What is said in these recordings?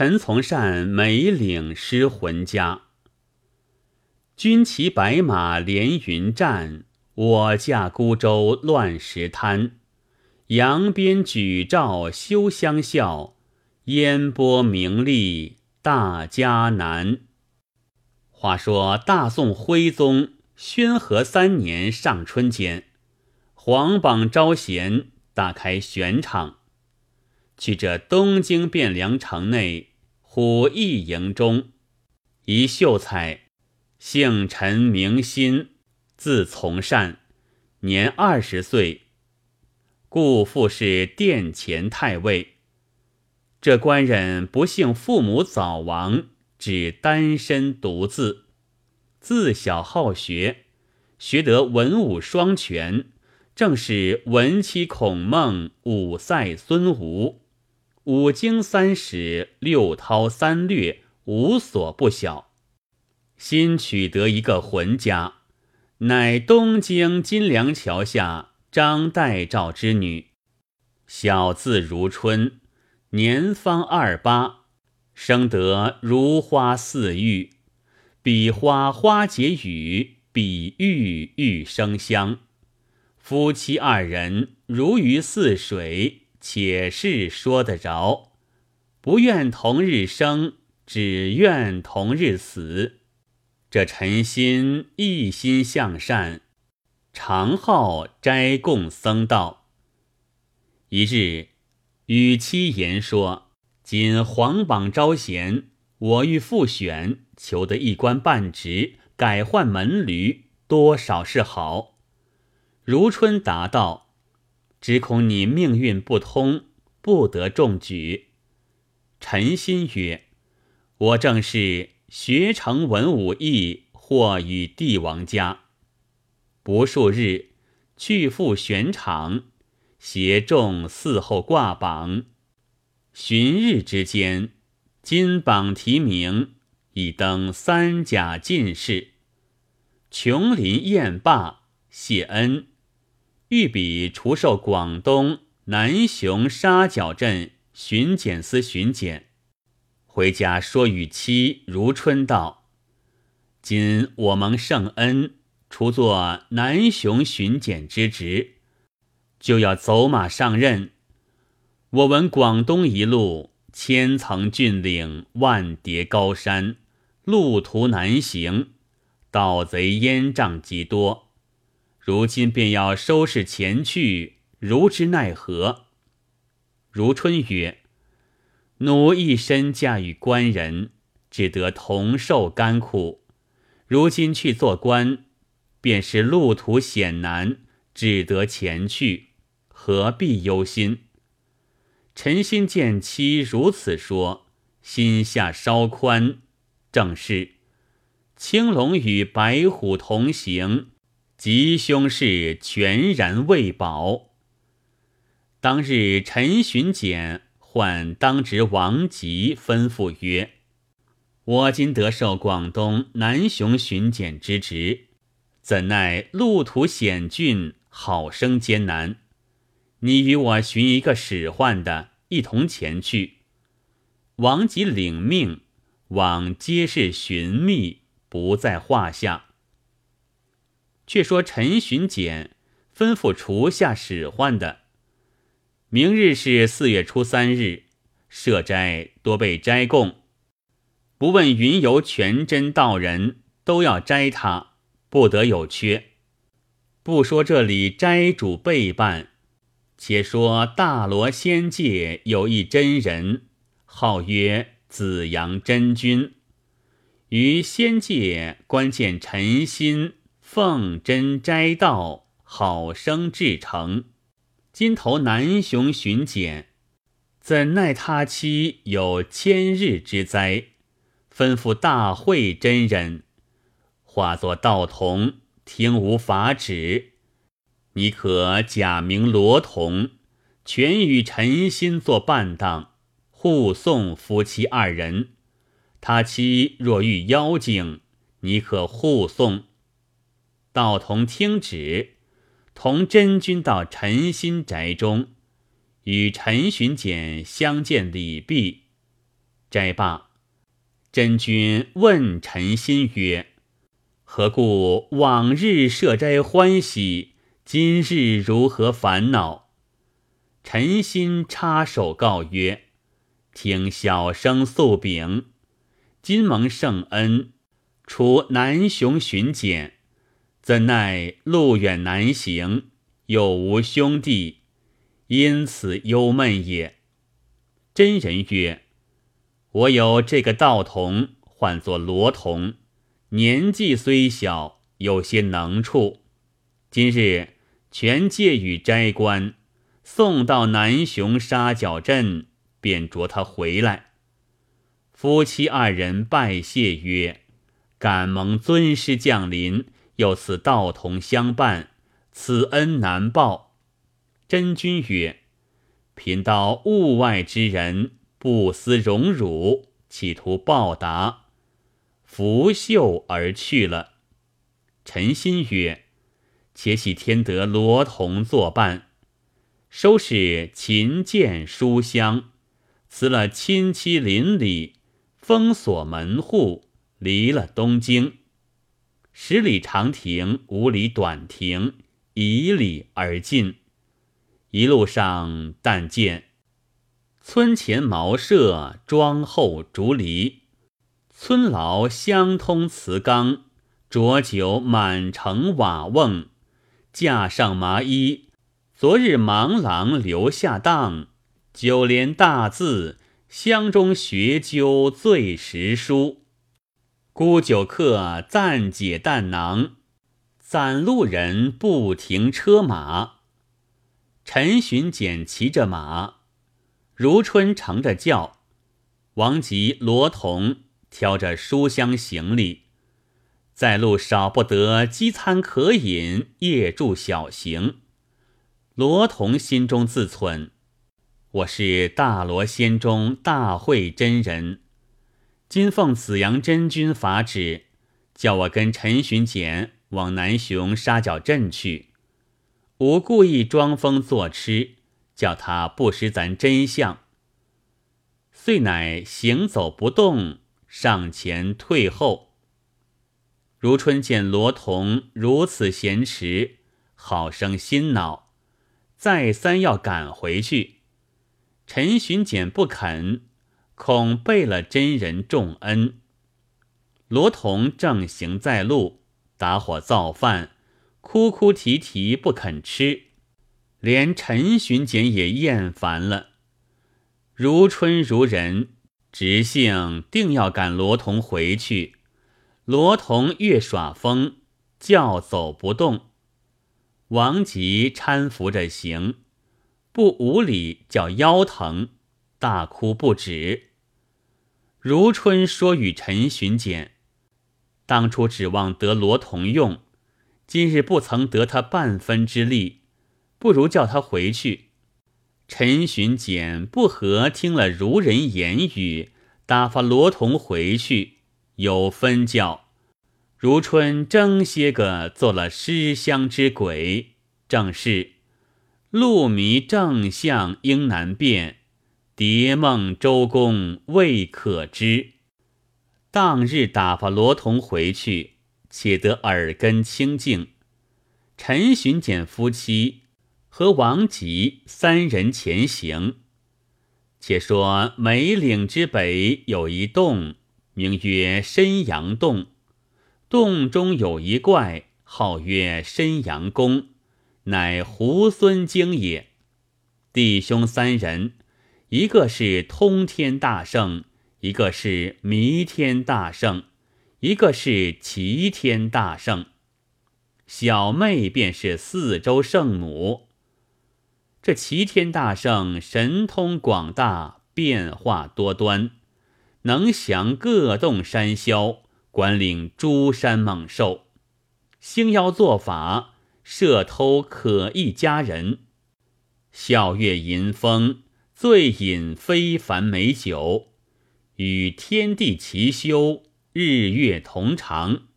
陈从善每领失魂家。军骑白马连云战，我驾孤舟乱石滩。扬鞭举棹休相笑，烟波名利大家难。话说大宋徽宗宣和三年上春间，皇榜招贤，大开选场，去这东京汴梁城内虎翼营中，一秀才，姓陈名新，字从善，年二十岁。故父是殿前太尉。这官人不幸父母早亡，只单身独自。自小好学，学得文武双全，正是文妻孔孟，武赛孙吴，五经三史，六韬三略，无所不晓。新取得一个浑家，乃东京金梁桥下。张代赵之女，小字如春，年方二八，生得如花似玉，比花花结语，比玉玉生香。夫妻二人如鱼似水，且是说得着，不愿同日生，只愿同日死。这陈心一心向善。常好斋供僧道。一日，与妻言说：“今皇榜招贤，我欲复选，求得一官半职，改换门驴，多少是好。”如春答道：“只恐你命运不通，不得中举。”陈心曰：“我正是学成文武艺，或与帝王家。”不数日，去赴选场，携众伺候挂榜。旬日之间，金榜题名，已登三甲进士。琼林宴罢，谢恩，欲比除授广东南雄沙角镇巡检司巡检。回家说与妻如春道：“今我蒙圣恩。”除作南雄巡检之职，就要走马上任。我闻广东一路千层峻岭，万叠高山，路途难行，盗贼烟瘴极多。如今便要收拾前去，如之奈何？如春曰：“奴一身嫁与官人，只得同受甘苦。如今去做官。”便是路途险难，只得前去，何必忧心？陈心见妻如此说，心下稍宽。正是青龙与白虎同行，吉凶事全然未保。当日陈巡检唤当值王吉，吩咐曰：“我今得受广东南雄巡检之职。”怎奈路途险峻，好生艰难。你与我寻一个使唤的，一同前去。王吉领命，往街市寻觅，不在话下。却说陈巡检吩咐厨下使唤的，明日是四月初三日，设斋多备斋供，不问云游全真道人，都要斋他。不得有缺。不说这里斋主备办，且说大罗仙界有一真人，号曰紫阳真君。于仙界观见陈心奉真斋道，好生至诚。今投南雄巡检，怎奈他妻有千日之灾，吩咐大会真人。化作道童，听无法旨。你可假名罗童，全与陈心做伴当，护送夫妻二人。他妻若遇妖精，你可护送。道童听旨，同真君到陈新宅中，与陈巡检相见礼毕。斋罢，真君问陈新曰：“何故往日设斋欢喜，今日如何烦恼？”陈心插手告曰：“听小生诉禀，今蒙圣恩，除南雄巡检，怎奈路远难行，又无兄弟，因此忧闷也。”真人曰。我有这个道童，唤作罗童，年纪虽小，有些能处。今日全借与斋官送到南雄沙角镇，便着他回来。夫妻二人拜谢曰：“敢蒙尊师降临，又此道童相伴，此恩难报。”真君曰：“贫道物外之人。”不思荣辱，企图报答，拂袖而去了。陈心曰：“且喜天得罗童作伴，收拾琴剑书香，辞了亲戚邻里，封锁门户，离了东京。十里长亭，五里短亭，以礼而进。一路上，但见。”村前茅舍，庄后竹篱。村牢相通瓷缸，浊酒满城瓦瓮。架上麻衣，昨日盲郎留下当。九连大字，乡中学究最识书。孤酒客暂解弹囊，攒路人不停车马。陈巡检骑着马。如春乘着轿，王吉、罗同挑着书香行李，在路少不得饥餐渴饮，夜住小行。罗同心中自忖：我是大罗仙中大慧真人，今奉紫阳真君法旨，叫我跟陈巡检往南雄沙角镇去。吾故意装疯作痴。叫他不识咱真相，遂乃行走不动，上前退后。如春见罗童如此闲迟，好生心恼，再三要赶回去。陈巡检不肯，恐背了真人重恩。罗童正行在路，打火造饭，哭哭啼啼不肯吃。连陈巡检也厌烦了，如春如人，直性定要赶罗童回去。罗童越耍疯，叫走不动。王吉搀扶着行，不五里叫腰疼，大哭不止。如春说与陈巡检：当初指望得罗同用，今日不曾得他半分之力。不如叫他回去。陈巡检不和，听了如人言语，打发罗同回去。有分教，如春争些个做了失乡之鬼，正是路迷正向应难辨，蝶梦周公未可知。当日打发罗童回去，且得耳根清净。陈巡检夫妻。和王吉三人前行。且说梅岭之北有一洞，名曰申阳洞。洞中有一怪，号曰申阳公，乃猢狲精也。弟兄三人，一个是通天大圣，一个是弥天大圣，一个是齐天大圣。小妹便是四周圣母。这齐天大圣神通广大，变化多端，能降各洞山魈，管领诸山猛兽，星妖作法，摄偷可异佳人，笑月吟风，醉饮非凡美酒，与天地齐修，日月同长。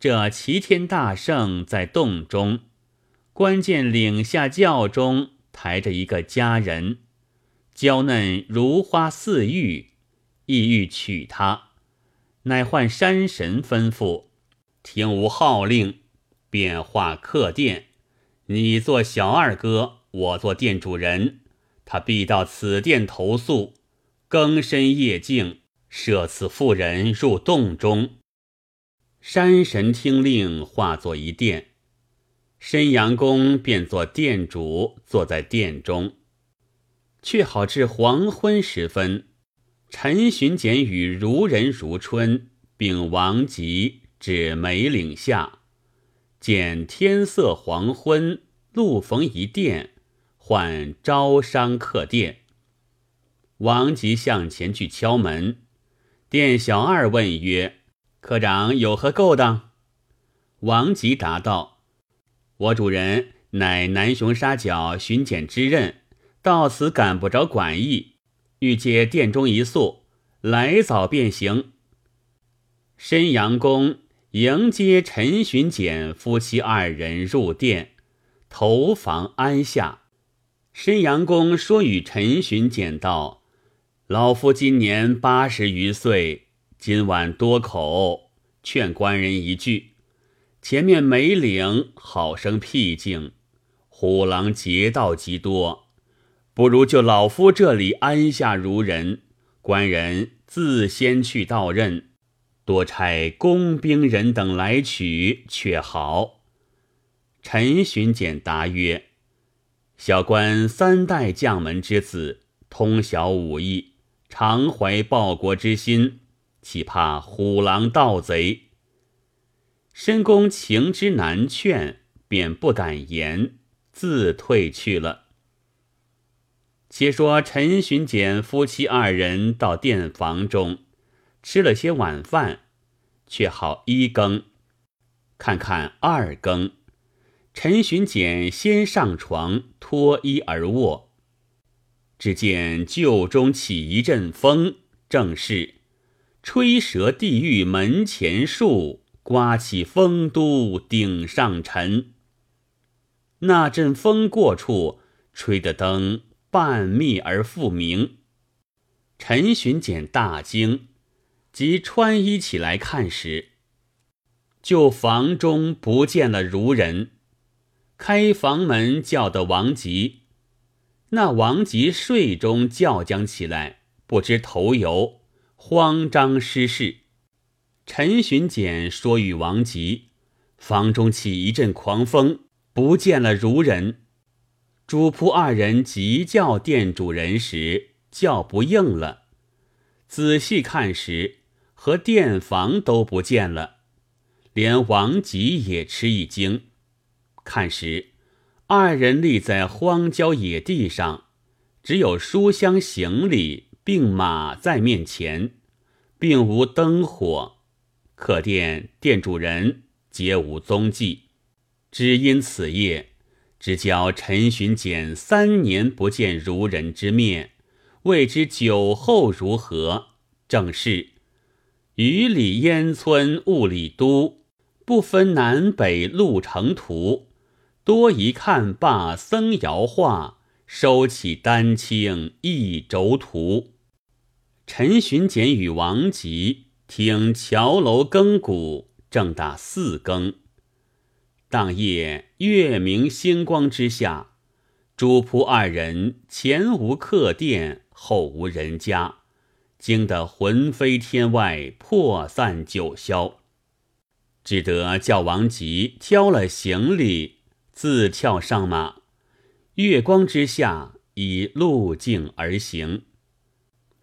这齐天大圣在洞中。关键领下轿中抬着一个佳人，娇嫩如花似玉，意欲娶她，乃唤山神吩咐，听吾号令，便化客店。你做小二哥，我做店主人。他必到此殿投宿，更深夜静，射此妇人入洞中。山神听令，化作一殿。申阳公便做殿主，坐在殿中。却好至黄昏时分，陈巡检与如人如春，并王吉至梅岭下，见天色黄昏，路逢一殿。唤招商客店，王吉向前去敲门。店小二问曰：“科长有何勾当？”王吉答道：“我主人乃南雄沙角巡检之任，到此赶不着管驿，欲借店中一宿，来早便行。”申阳公迎接陈巡检夫妻二人入店，投房安下。申阳公说与陈巡检道：“老夫今年八十余岁，今晚多口，劝官人一句：前面梅岭好生僻静，虎狼劫道极多，不如就老夫这里安下如人，官人自先去到任，多差工兵人等来取，却好。”陈巡检答曰。小官三代将门之子，通晓武艺，常怀报国之心，岂怕虎狼盗贼？申公情之难劝，便不敢言，自退去了。且说陈巡检夫妻二人到店房中，吃了些晚饭，却好一更，看看二更。陈巡检先上床脱衣而卧，只见旧中起一阵风，正是吹折地狱门前树，刮起丰都顶上尘。那阵风过处，吹得灯半灭而复明。陈巡检大惊，即穿衣起来看时，就房中不见了如人。开房门叫的王吉，那王吉睡中叫将起来，不知头油，慌张失势。陈巡检说与王吉，房中起一阵狂风，不见了如人。主仆二人急叫店主人时，叫不应了。仔细看时，和店房都不见了，连王吉也吃一惊。看时，二人立在荒郊野地上，只有书香行李并马在面前，并无灯火。可店店主人皆无踪迹。只因此夜，只教陈巡检三年不见如人之面，未知酒后如何。正是雨里烟村雾里都，不分南北路程途。多一看罢僧摇画，收起丹青一轴图。陈巡检与王吉听桥楼更鼓，正打四更。当夜月明星光之下，主仆二人前无客店，后无人家，惊得魂飞天外，破散九霄，只得叫王吉挑了行李。自跳上马，月光之下，以路径而行。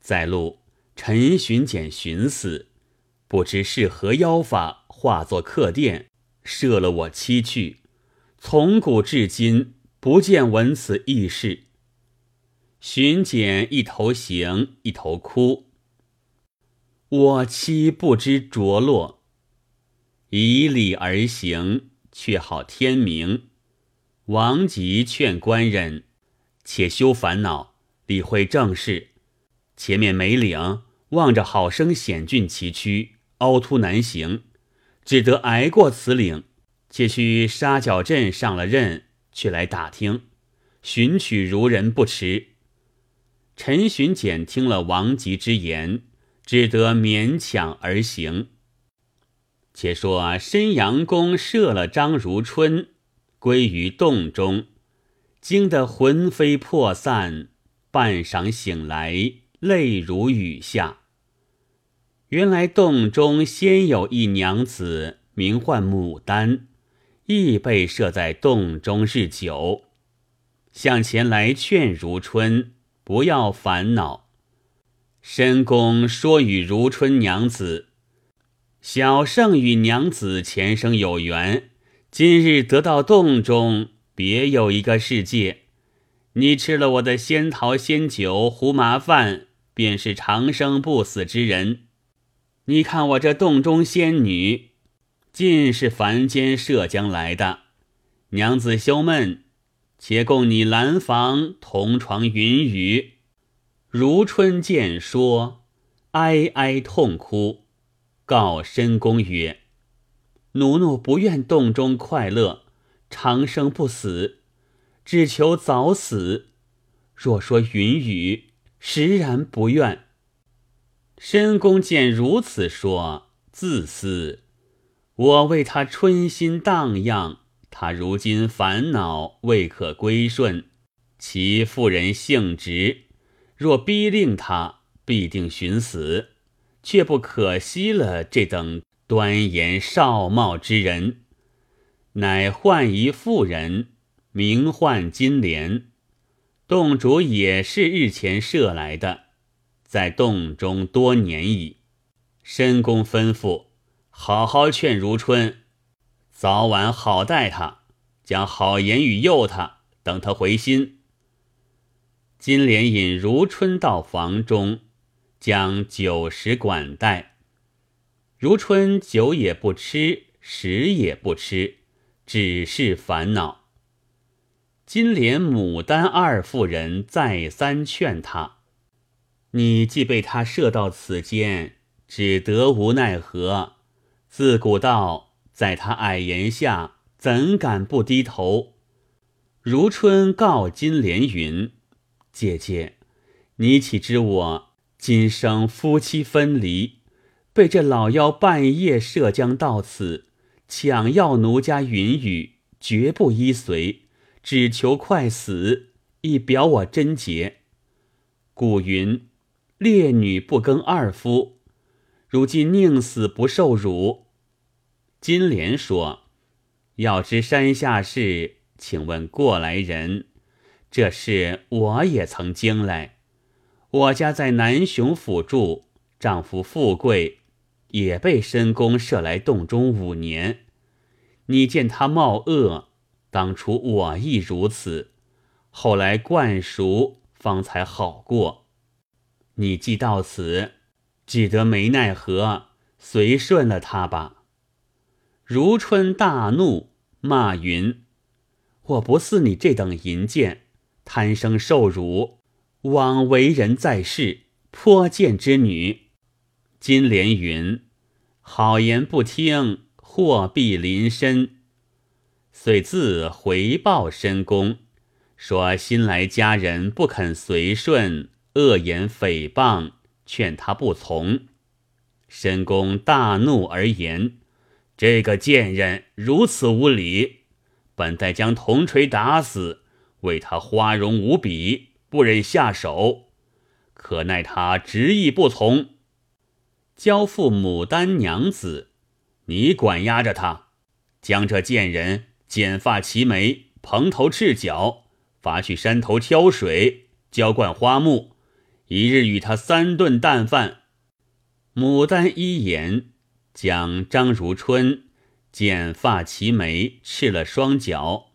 在路，陈巡检寻思，不知是何妖法，化作客店，摄了我妻去。从古至今，不见闻此异事。巡检一头行，一头哭。我妻不知着落，以礼而行，却好天明。王吉劝官人，且休烦恼，理会正事。前面梅岭望着好生险峻崎岖，凹凸难行，只得挨过此岭。且须沙角镇上了任，去来打听，寻取如人不迟。陈巡检听了王吉之言，只得勉强而行。且说申阳公射了张如春，归于洞中，惊得魂飞魄散，半晌醒来，泪如雨下。原来洞中先有一娘子，名唤牡丹，亦被设在洞中日久，向前来劝如春不要烦恼。申公说与如春娘子。小圣与娘子前生有缘，今日得到洞中别有一个世界。你吃了我的仙桃仙酒胡麻饭，便是长生不死之人。你看我这洞中仙女，尽是凡间涉江来的。娘子休闷，且供你兰房同床云雨。如春见说，哀哀痛哭。告申公曰：“奴奴不愿洞中快乐，长生不死，只求早死。若说云雨，实然不愿。”申公见如此说，自思：我为他春心荡漾，他如今烦恼未可归顺，其妇人性直，若逼令他，必定寻死。却不可惜了这等端严少貌之人，乃唤一妇人，名唤金莲。洞主也是日前射来的，在洞中多年矣。申公吩咐，好好劝如春，早晚好待他，将好言语诱他，等他回心。金莲引如春到房中。将酒食管待，如春酒也不吃，食也不吃，只是烦恼。金莲、牡丹二妇人再三劝他：“你既被他射到此间，只得无奈何。自古道，在他矮檐下，怎敢不低头？”如春告金莲云：“姐姐，你岂知我？”今生夫妻分离，被这老妖半夜涉江到此，抢要奴家云雨，绝不依随，只求快死，以表我贞洁。古云：烈女不更二夫，如今宁死不受辱。金莲说：“要知山下事，请问过来人。这事我也曾经来。”我家在南雄府住，丈夫富贵，也被申公射来洞中五年。你见他貌恶，当初我亦如此，后来惯熟，方才好过。你既到此，只得没奈何，随顺了他吧。如春大怒，骂云：“我不似你这等淫贱，贪生受辱。”枉为人在世，颇贱之女。金莲云：“好言不听，祸必临身。”遂自回报申公，说新来家人不肯随顺，恶言诽谤，劝他不从。申公大怒而言：“这个贱人如此无礼，本待将铜锤打死，为他花容无比。”不忍下手，可奈他执意不从，交付牡丹娘子，你管押着他，将这贱人剪发齐眉，蓬头赤脚，罚去山头挑水，浇灌花木，一日与他三顿淡饭。牡丹一言，将张如春剪发齐眉，赤了双脚，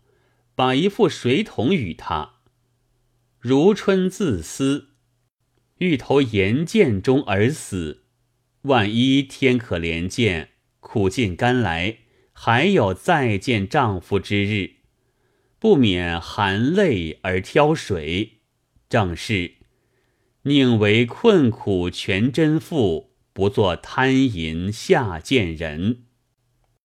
把一副水桶与他。如春自私，欲投岩涧中而死。万一天可怜见，苦尽甘来，还有再见丈夫之日，不免含泪而挑水。正是宁为困苦全真妇，不做贪淫下贱人。